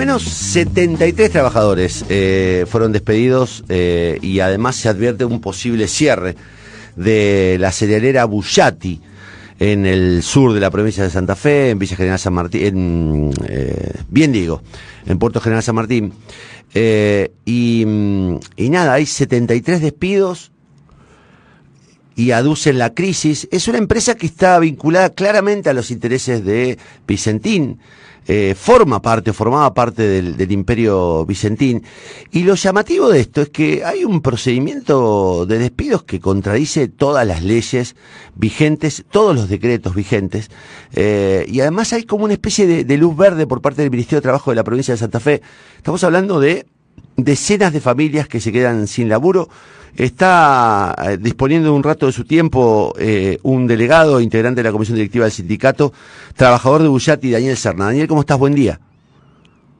menos 73 trabajadores eh, fueron despedidos eh, y además se advierte un posible cierre de la cerealera Bullati en el sur de la provincia de Santa Fe, en Villa General San Martín, en, eh, bien digo, en Puerto General San Martín. y, y nada, hay 73 despidos y aducen la crisis. Es una empresa que está vinculada claramente a los intereses de Vicentín. Eh, forma parte, formaba parte del, imperio vicentín. Y lo llamativo de esto es que hay un procedimiento de despidos que contradice todas las leyes vigentes, todos los decretos vigentes, eh, y además hay como una especie de, de luz verde por parte del Ministerio de Trabajo de la provincia de Santa Fe. Estamos hablando de decenas de familias que se quedan sin laburo. Está eh, disponiendo un rato de su tiempo eh, un delegado, integrante de la comisión directiva del sindicato, trabajador de Bullati, Daniel Serna. Daniel, ¿cómo estás? Buen día.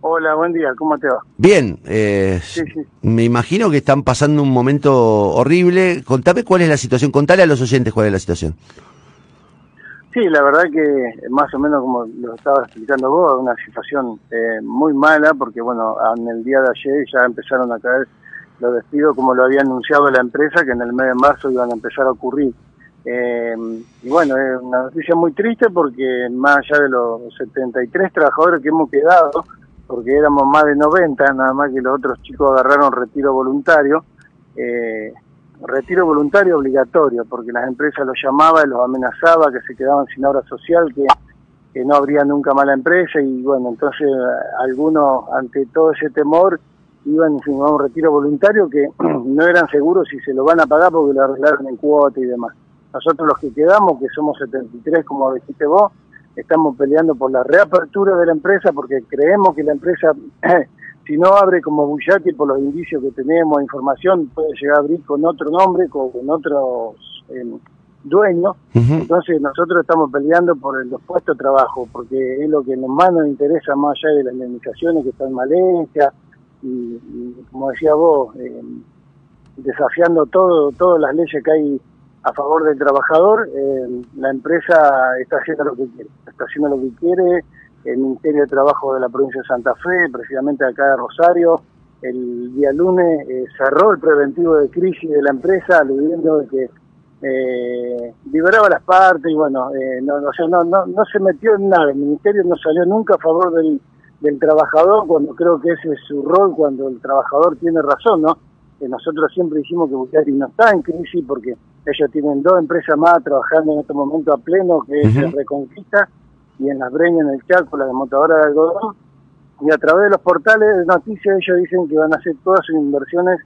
Hola, buen día, ¿cómo te va? Bien, eh, me imagino que están pasando un momento horrible. Contame cuál es la situación, contale a los oyentes cuál es la situación. Sí, la verdad que más o menos como lo estaba explicando vos, una situación eh, muy mala porque bueno, en el día de ayer ya empezaron a caer los despidos como lo había anunciado la empresa que en el mes de marzo iban a empezar a ocurrir. Eh, y bueno, es una noticia muy triste porque más allá de los 73 trabajadores que hemos quedado, porque éramos más de 90, nada más que los otros chicos agarraron retiro voluntario, eh, retiro voluntario obligatorio, porque las empresas los llamaba y los amenazaba que se quedaban sin obra social, que, no habría nunca más la empresa y bueno, entonces algunos ante todo ese temor iban firmaban un retiro voluntario que no eran seguros si se lo van a pagar porque lo arreglaron en cuota y demás. Nosotros los que quedamos, que somos 73 como dijiste vos, estamos peleando por la reapertura de la empresa porque creemos que la empresa si no abre como Bullati por los indicios que tenemos, información, puede llegar a abrir con otro nombre, con, otros eh, dueños. Entonces nosotros estamos peleando por los puestos de trabajo, porque es lo que más nos interesa más allá de las indemnizaciones que están en Malencia y, como decía vos, eh, desafiando todo todas las leyes que hay a favor del trabajador, eh, la empresa está haciendo lo que quiere, está haciendo lo que quiere, el Ministerio de Trabajo de la provincia de Santa Fe, precisamente acá de Rosario, el día lunes eh, cerró el preventivo de crisis de la empresa, aludiendo de que eh, liberaba las partes y bueno, eh, no, no, no, no, se metió en nada, el Ministerio no salió nunca a favor del, del trabajador cuando creo que ese es su rol, cuando el trabajador tiene razón, ¿no? Que nosotros siempre dijimos que Bucari no está en crisis porque ellos tienen dos empresas más trabajando en este momento a pleno, que es Reconquista y en las breñas, en el Chaco, la desmontadora de algodón, y a través de los portales de noticias ellos dicen que van a hacer todas sus inversiones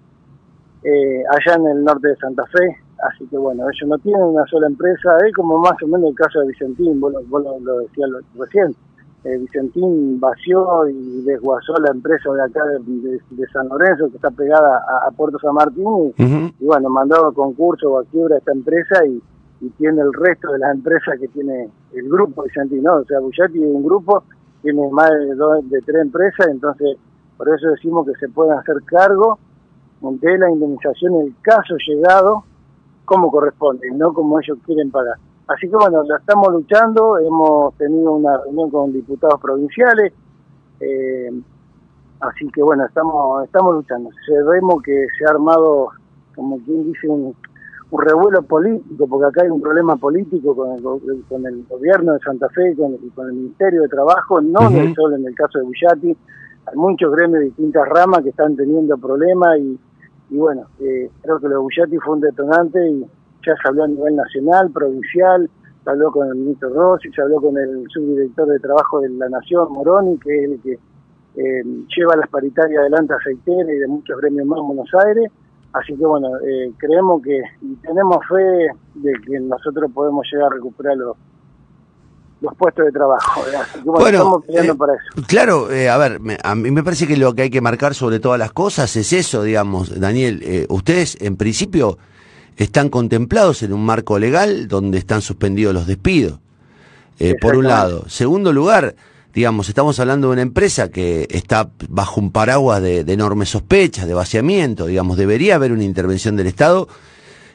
eh, allá en el norte de Santa Fe, así que bueno, ellos no tienen una sola empresa, es como más o menos el caso de Vicentín, vos, lo, decías recién, eh, Vicentín vació y desguazó la empresa de acá de, San Lorenzo, que está pegada a, Puerto San Martín, y, bueno, mandó a concurso o a quiebra esta empresa y y tiene el resto de las empresas que tiene el grupo Vicentino. O sea, Bullati es un grupo, tiene más de, dos, de tres empresas, entonces por eso decimos que se pueden hacer cargo de la indemnización en el caso llegado como corresponde, no como ellos quieren pagar. Así que bueno, la estamos luchando, hemos tenido una reunión con diputados provinciales, eh, así que bueno, estamos estamos luchando. Sabemos que se ha armado, como quien dice, un, un revuelo político, porque acá hay un problema político con el, con el gobierno de Santa Fe y con, con, el Ministerio de Trabajo, no solo en el caso de Bullati, hay muchos gremios de distintas ramas que están teniendo problemas y, y bueno, eh, creo que lo de Bullati fue un detonante y ya se habló a nivel nacional, provincial, se habló con el ministro Rossi, se habló con el subdirector de Trabajo de la Nación, Moroni, que es el que eh, lleva las paritarias adelante a Aceitera y de muchos gremios más en Buenos Aires, Así que bueno, eh, creemos que y tenemos fe de que nosotros podemos llegar a recuperar los, los puestos de trabajo. Así que bueno, estamos peleando eh, para eso. Claro, eh, a ver, a mí me parece que lo que hay que marcar sobre todas las cosas es eso, digamos, Daniel. ustedes, en principio, están contemplados en un marco legal donde están suspendidos los despidos, por un lado. Segundo lugar, digamos, estamos hablando de una empresa que está bajo un paraguas de, enormes sospechas, de vaciamiento, digamos, debería haber una intervención del Estado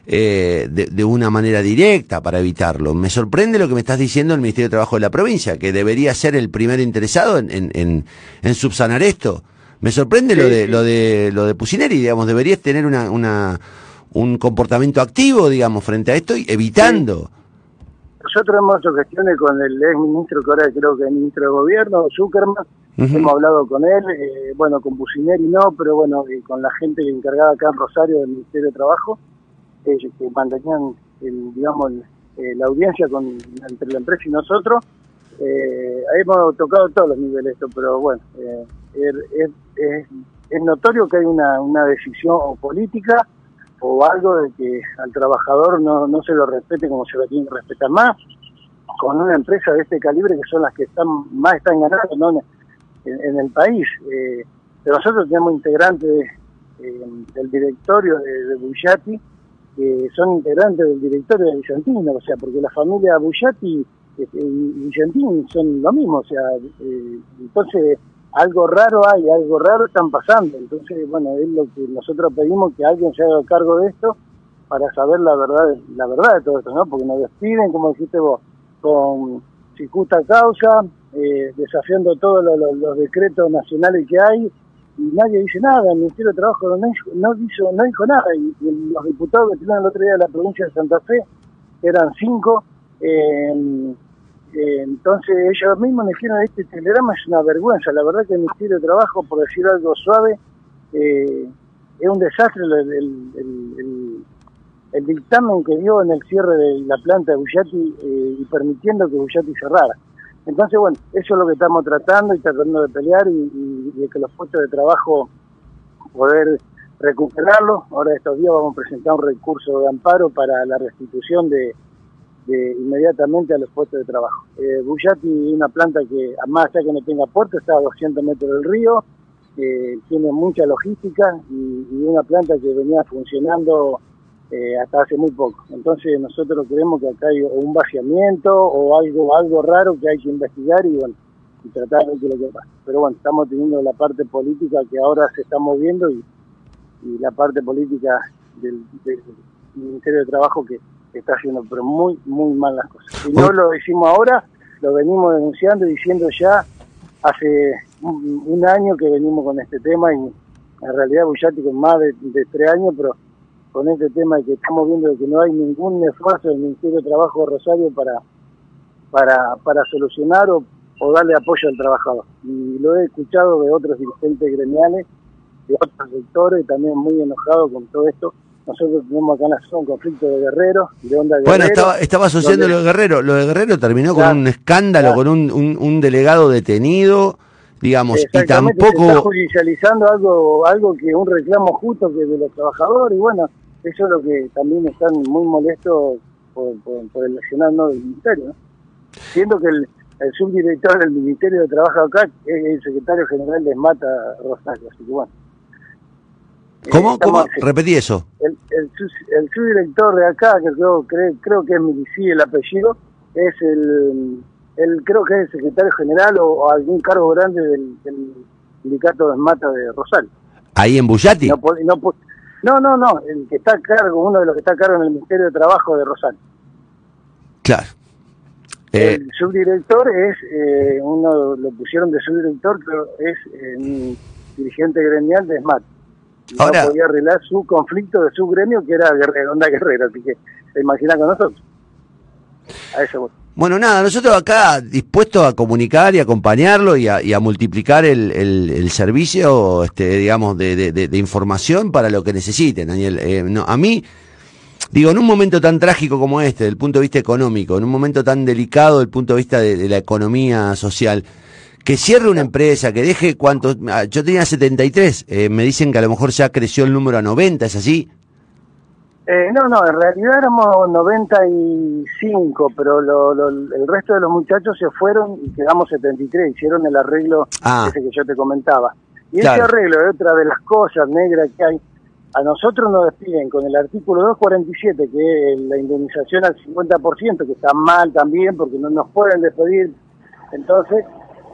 eh, de, una manera directa para evitarlo. Me sorprende lo que me estás diciendo el Ministerio de Trabajo de la provincia, que debería ser el primer interesado en, en, en, subsanar esto. Me sorprende lo de lo de lo de Pusineri, digamos, deberías tener una, una un comportamiento activo, digamos, frente a esto y evitando. Nosotros hemos hecho gestiones con el ex ministro, que ahora creo que es ministro de gobierno, Zuckerman, hemos hablado con él, eh, bueno, con Pusineri no, pero bueno, eh, con la gente encargada acá en Rosario del Ministerio de Trabajo, ellos que mantenían, el, digamos, eh, la audiencia con, entre la empresa y nosotros. Eh, hemos tocado todos los niveles esto, pero bueno, eh, er, es, es, notorio que hay una, una decisión política o algo de que al trabajador no, no se lo respete como se lo tiene que respetar más, con una empresa de este calibre que son las que están más están ganando ¿no? en, el país. Eh, pero nosotros tenemos integrantes del directorio de, de que son integrantes del directorio de Vicentino, o sea, porque la familia Bullati este, y Vicentini son lo mismo, o sea, eh, entonces algo raro hay, algo raro están pasando, entonces, bueno, es lo que nosotros pedimos que alguien se haga cargo de esto para saber la verdad, la verdad de todo esto, ¿no? Porque nos despiden, como dijiste vos, con si justa causa, eh, desafiando todos los decretos nacionales que hay, y nadie dice nada, el Ministerio de Trabajo no, no, hizo, no dijo nada, y, los diputados que tenían el otro día de la provincia de Santa Fe, eran cinco, eh, entonces ellos mismos me dijeron, este telegrama es una vergüenza, la verdad que el Ministerio de Trabajo, por decir algo suave, eh, es un desastre el, el, el, dictamen que dio en el cierre de la planta de Bullati y permitiendo que Bullati cerrara. Entonces, bueno, eso es lo que estamos tratando y tratando de pelear y, de que los puestos de trabajo poder recuperarlos. Ahora estos días vamos a presentar un recurso de amparo para la restitución de, inmediatamente a los puestos de trabajo. Eh, Bullati es una planta que, más allá que no tenga puerto, está a 200 metros del río, eh, tiene mucha logística y, y una planta que venía funcionando eh, hasta hace muy poco. Entonces nosotros creemos que acá hay un vaciamiento o algo algo raro que hay que investigar y bueno y tratar de que lo que pasa. Pero bueno, estamos teniendo la parte política que ahora se está moviendo y, y la parte política del, Ministerio de Trabajo que está haciendo pero muy, muy mal las cosas. Si no lo decimos ahora, lo venimos denunciando y diciendo ya hace un, año que venimos con este tema y en realidad Bullati con más de, de tres años, pero con este tema de que estamos viendo que no hay ningún esfuerzo del Ministerio de Trabajo de Rosario para, para, para solucionar o, darle apoyo al trabajador. Y lo he escuchado de otros dirigentes gremiales, de otros sectores, también muy enojados con todo esto. Nosotros tenemos acá en la zona un conflicto de guerreros, de onda guerrero. Bueno, estaba, estaba asociando lo de Guerrero. Lo de Guerrero terminó con un escándalo, con un, un, un delegado detenido digamos, y tampoco... Se está judicializando algo, algo que un reclamo justo que de los trabajadores, y bueno, eso es lo que también están muy molestos por, por, el nacional no del ministerio, ¿no? Siendo que el, subdirector del Ministerio de Trabajo acá es el secretario general de Mata Rosario, así que bueno. ¿Cómo? ¿Cómo? Repetí eso. El, el, subdirector de acá, que creo, creo, que es Milici el apellido, es el, el, creo que es el secretario general o, algún cargo grande del, sindicato de Mata de Rosario. ¿Ahí en Bullati? No, no, no, no, no, el que está a cargo, uno de los que está a cargo en el Ministerio de Trabajo de Rosario. Claro. El eh, subdirector es, eh, uno lo pusieron de subdirector, pero es eh, un dirigente gremial de SMAT. No Ahora, podía arreglar su conflicto de su gremio, que era Guerrero, Onda Guerrero, así que se imagina con nosotros. A eso bueno, nada, nosotros acá dispuestos a comunicar y acompañarlo y a, y a multiplicar el, el, servicio, este, digamos, de, de, información para lo que necesiten, Daniel. Eh, no, a mí, digo, en un momento tan trágico como este, desde el punto de vista económico, en un momento tan delicado desde el punto de vista de, la economía social, que cierre una empresa, que deje cuántos... Ah, yo tenía 73, eh, me dicen que a lo mejor ya creció el número a 90, ¿es así? Eh, no, no, en realidad éramos 95, pero el resto de los muchachos se fueron y quedamos 73, hicieron el arreglo ah. ese que yo te comentaba. Y ese arreglo es otra de las cosas negras que hay. A nosotros nos despiden con el artículo 247, que es la indemnización al 50%, que está mal también porque no nos pueden despedir. Entonces,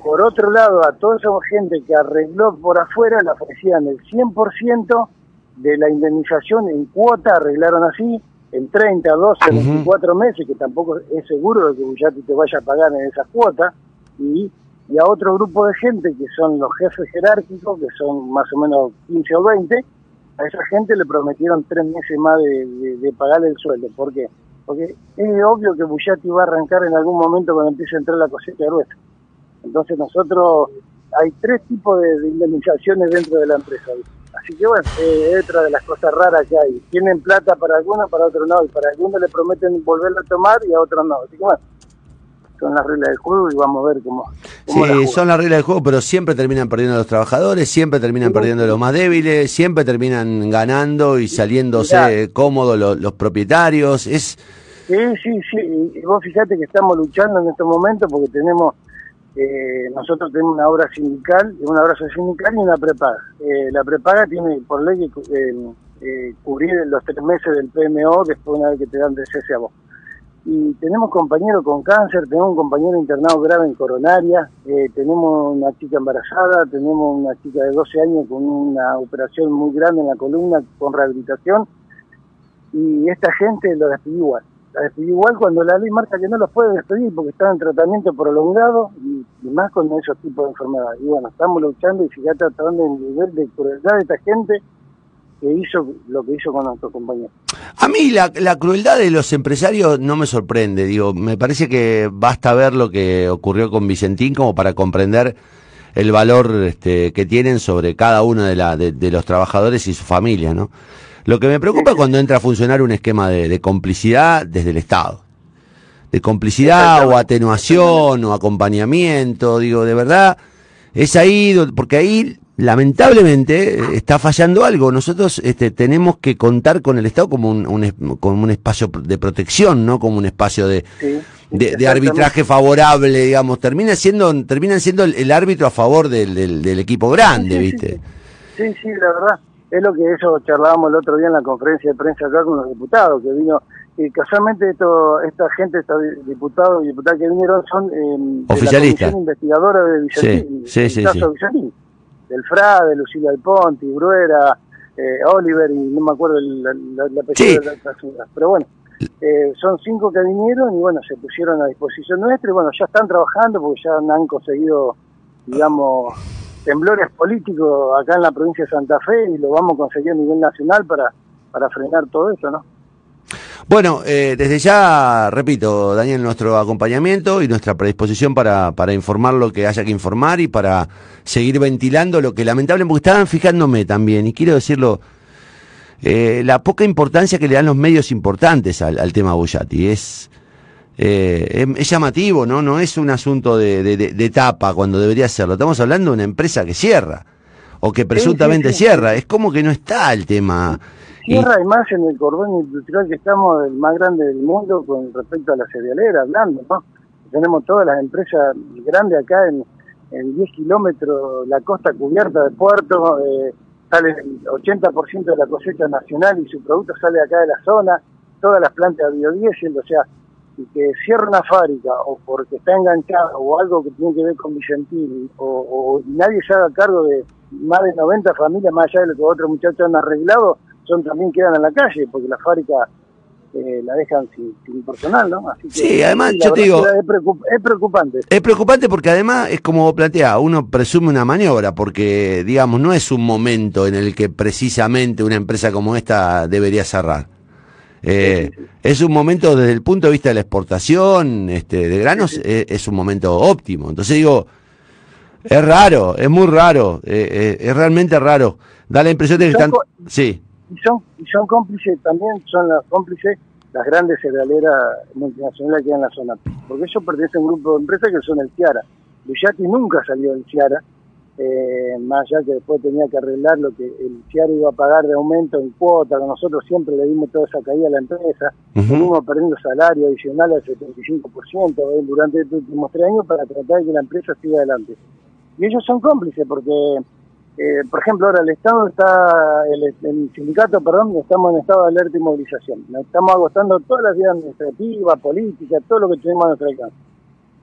por otro lado, a toda esa gente que arregló por afuera le ofrecían el 100% de la indemnización en cuota, arreglaron así, en 30, 12, 24 meses, que tampoco es seguro de que Bullati te vaya a pagar en esa cuota, y, y a otro grupo de gente que son los jefes jerárquicos, que son más o menos 15 o 20, a esa gente le prometieron tres meses más de, de, pagarle el sueldo. ¿Por qué? Porque es obvio que Bullati va a arrancar en algún momento cuando empiece a entrar la cosecha gruesa. Entonces nosotros, hay tres tipos de, indemnizaciones dentro de la empresa. Así que bueno, es otra de las cosas raras que hay. Tienen plata para algunos, para otros no, y para algunos le prometen volverlo a tomar y a otros no. Así que bueno, son las reglas del juego y vamos a ver cómo. sí, son las reglas del juego, pero siempre terminan perdiendo los trabajadores, siempre terminan perdiendo los más débiles, siempre terminan ganando y saliéndose cómodos los, propietarios. Es. Sí, sí, sí. Y vos fíjate que estamos luchando en estos momentos porque tenemos. Eh, nosotros tenemos una obra sindical, una obra sindical y una prepaga. Eh, la prepaga tiene por ley que eh, cubrir los tres meses del PMO después una vez que te dan de cese a vos y tenemos compañeros con cáncer, tenemos un compañero internado grave en coronaria, eh, tenemos una chica embarazada, tenemos una chica de 12 años con una operación muy grande en la columna con rehabilitación y esta gente lo despidió igual. Igual cuando la ley marca que no los puede despedir porque están en tratamiento prolongado y, más con esos tipos de enfermedades. Y bueno, estamos luchando y fíjate hasta dónde el nivel de crueldad de esta gente que hizo lo que hizo con nuestros compañeros. A mí la, la, crueldad de los empresarios no me sorprende, digo, me parece que basta ver lo que ocurrió con Vicentín como para comprender el valor este, que tienen sobre cada uno de, la, de, los trabajadores y su familia, ¿no? Lo que me preocupa es cuando entra a funcionar un esquema de, de complicidad desde el Estado. De complicidad o atenuación o acompañamiento, digo, de verdad, es ahí, porque ahí lamentablemente está fallando algo. Nosotros este, tenemos que contar con el Estado como un, como un espacio de protección, no como un espacio de, de, arbitraje favorable, digamos. Termina siendo, terminan siendo el, árbitro a favor del, del, equipo grande, ¿viste? Sí, sí, la verdad. Es lo que eso charlábamos el otro día en la conferencia de prensa acá con los diputados, que vino y casualmente esto, esta gente, estos diputados y diputadas que vinieron son eh, oficialistas, investigadora de Vicentín, sí, sí, sí, del Frade, Lucila Alponte, Bruera, eh, Oliver y no me acuerdo la, apellido de la otra Pero bueno, eh, son cinco que vinieron y bueno, se pusieron a disposición nuestra y bueno, ya están trabajando porque ya han conseguido, digamos, temblores políticos acá en la provincia de Santa Fe y lo vamos a conseguir a nivel nacional para, para frenar todo eso, ¿no? Bueno, eh, desde ya, repito, Daniel, nuestro acompañamiento y nuestra predisposición para, para informar lo que haya que informar y para seguir ventilando lo que lamentablemente, porque estaban fijándome también, y quiero decirlo, eh, la poca importancia que le dan los medios importantes al, tema Bullati. Es, eh, es, llamativo, ¿no? No es un asunto de, de, etapa cuando debería serlo. Estamos hablando de una empresa que cierra o que presuntamente cierra. Es como que no está el tema Tierra y más en el cordón industrial que estamos, el más grande del mundo con respecto a la cerealera, hablando, ¿no? Tenemos todas las empresas grandes acá en, en 10 kilómetros, la costa cubierta de puertos, eh, sale el 80% de la cosecha nacional y su producto sale acá de la zona, todas las plantas de biodiesel, o sea, y que cierra una fábrica o porque está enganchado o algo que tiene que ver con Vicentín o, o nadie se haga cargo de más de 90 familias más allá de lo que otros muchachos han arreglado, son también quedan en la calle, porque la fábrica eh, la dejan sin, personal, ¿no? Así que, sí, además yo te digo... Es, preocupante. Es preocupante porque además es como plantea, uno presume una maniobra, porque digamos, no es un momento en el que precisamente una empresa como esta debería cerrar. Eh, es un momento desde el punto de vista de la exportación este, de granos, es, un momento óptimo. Entonces digo, es raro, es muy raro, eh, es realmente raro. Da la impresión de que están... Sí y son, y son cómplices también, son las cómplices las grandes cerealeras multinacionales que hay en la zona, porque ellos pertenecen a un grupo de empresas que son el Ciara. Bullati nunca salió del Ciara, eh, más allá que después tenía que arreglar lo que el Ciara iba a pagar de aumento en cuota, que nosotros siempre le dimos toda esa caída a la empresa, uh perdiendo salario adicional al 75% eh, durante estos últimos tres años para tratar de que la empresa siga adelante. Y ellos son cómplices porque eh, por ejemplo, ahora el Estado está, el, sindicato, perdón, estamos en estado de alerta y movilización. Nos estamos agotando todas las vías administrativas, políticas, todo lo que tenemos a nuestro alcance.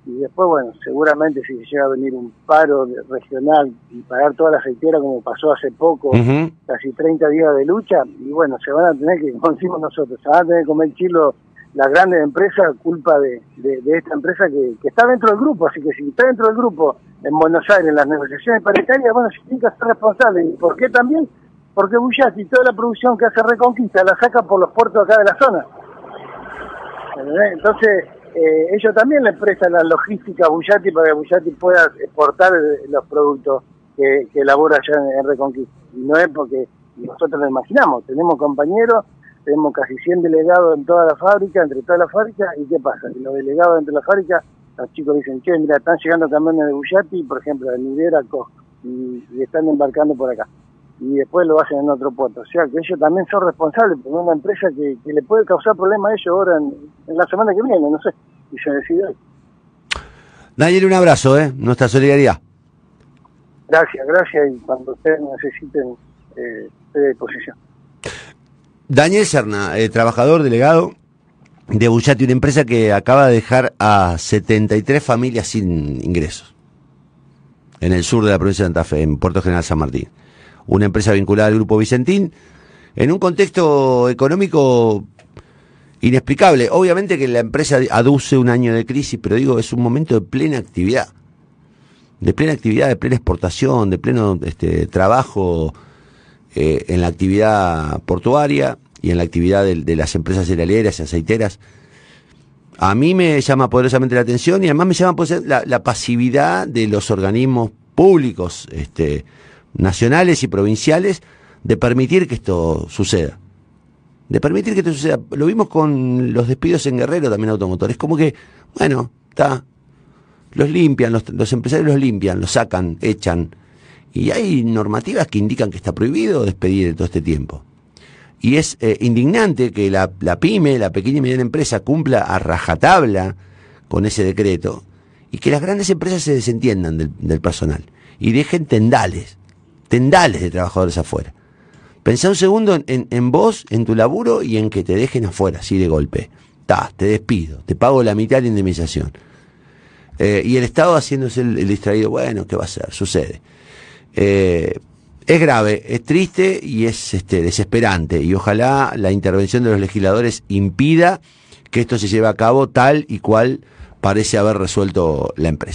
Y después, bueno, seguramente si llega a venir un paro regional y pagar toda la aceitera como pasó hace poco, casi 30 días de lucha, y bueno, se van a tener que, como decimos nosotros, se van a tener que comer chilo las grandes empresas culpa de, de, esta empresa que, que, está dentro del grupo, así que si está dentro del grupo en Buenos Aires, en las negociaciones paritarias, bueno, se tiene que ser responsable. ¿Y por qué también? Porque Bullati, toda la producción que hace Reconquista, la saca por los puertos acá de la zona. Entonces, eh, ellos también le prestan la logística a Bullati para que Bullati pueda exportar los productos que, elabora allá en, Reconquista. Y no es porque nosotros lo imaginamos, tenemos compañeros, tenemos casi 100 delegados en toda la fábrica, entre todas las fábricas, ¿y qué pasa? Los delegados entre las fábricas, los chicos dicen, che, mira, están llegando camiones de Bullati, por ejemplo, de Nidera, y, y están embarcando por acá y después lo hacen en otro puerto. O sea que ellos también son responsables por una empresa que, le puede causar problemas a ellos ahora en, la semana que viene, no sé, y se decide hoy. Daniel, un abrazo, ¿eh? Nuestra solidaridad. Gracias, gracias, y cuando ustedes necesiten, eh, estoy a disposición. Daniel Serna, eh, trabajador delegado de Bullati, una empresa que acaba de dejar a 73 familias sin ingresos en el sur de la provincia de Santa Fe, en Puerto General San Martín una empresa vinculada al Grupo Vicentín, en un contexto económico inexplicable. Obviamente que la empresa aduce un año de crisis, pero digo, es un momento de plena actividad, de plena actividad, de plena exportación, de pleno este, trabajo eh, en la actividad portuaria y en la actividad de, las empresas cerealeras y aceiteras. A mí me llama poderosamente la atención y además me llama la, la pasividad de los organismos públicos, este, nacionales y provinciales de permitir que esto suceda. De permitir que esto suceda. Lo vimos con los despidos en Guerrero también automotores. Como que, bueno, está. Los limpian, los, empresarios los limpian, los sacan, echan. Y hay normativas que indican que está prohibido despedir en todo este tiempo. Y es eh, indignante que la, pyme, la pequeña y mediana empresa, cumpla a rajatabla con ese decreto y que las grandes empresas se desentiendan del, del personal y dejen tendales tendales de trabajadores afuera. Pensá un segundo en, vos, en tu laburo y en que te dejen afuera, así de golpe. Ta, te despido, te pago la mitad de la indemnización. Eh, y el Estado haciéndose el, distraído, bueno, ¿qué va a ser? Sucede. Eh, es grave, es triste y es este, desesperante. Y ojalá la intervención de los legisladores impida que esto se lleve a cabo tal y cual parece haber resuelto la empresa.